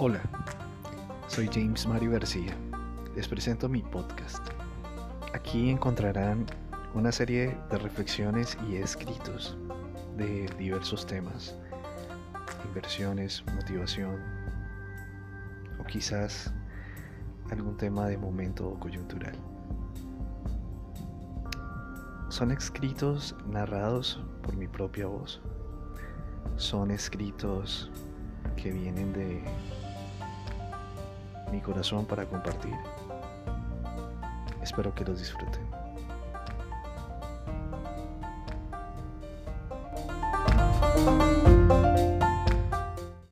Hola, soy James Mario García. Les presento mi podcast. Aquí encontrarán una serie de reflexiones y escritos de diversos temas, inversiones, motivación o quizás algún tema de momento o coyuntural. Son escritos narrados por mi propia voz. Son escritos que vienen de mi corazón para compartir. Espero que los disfruten.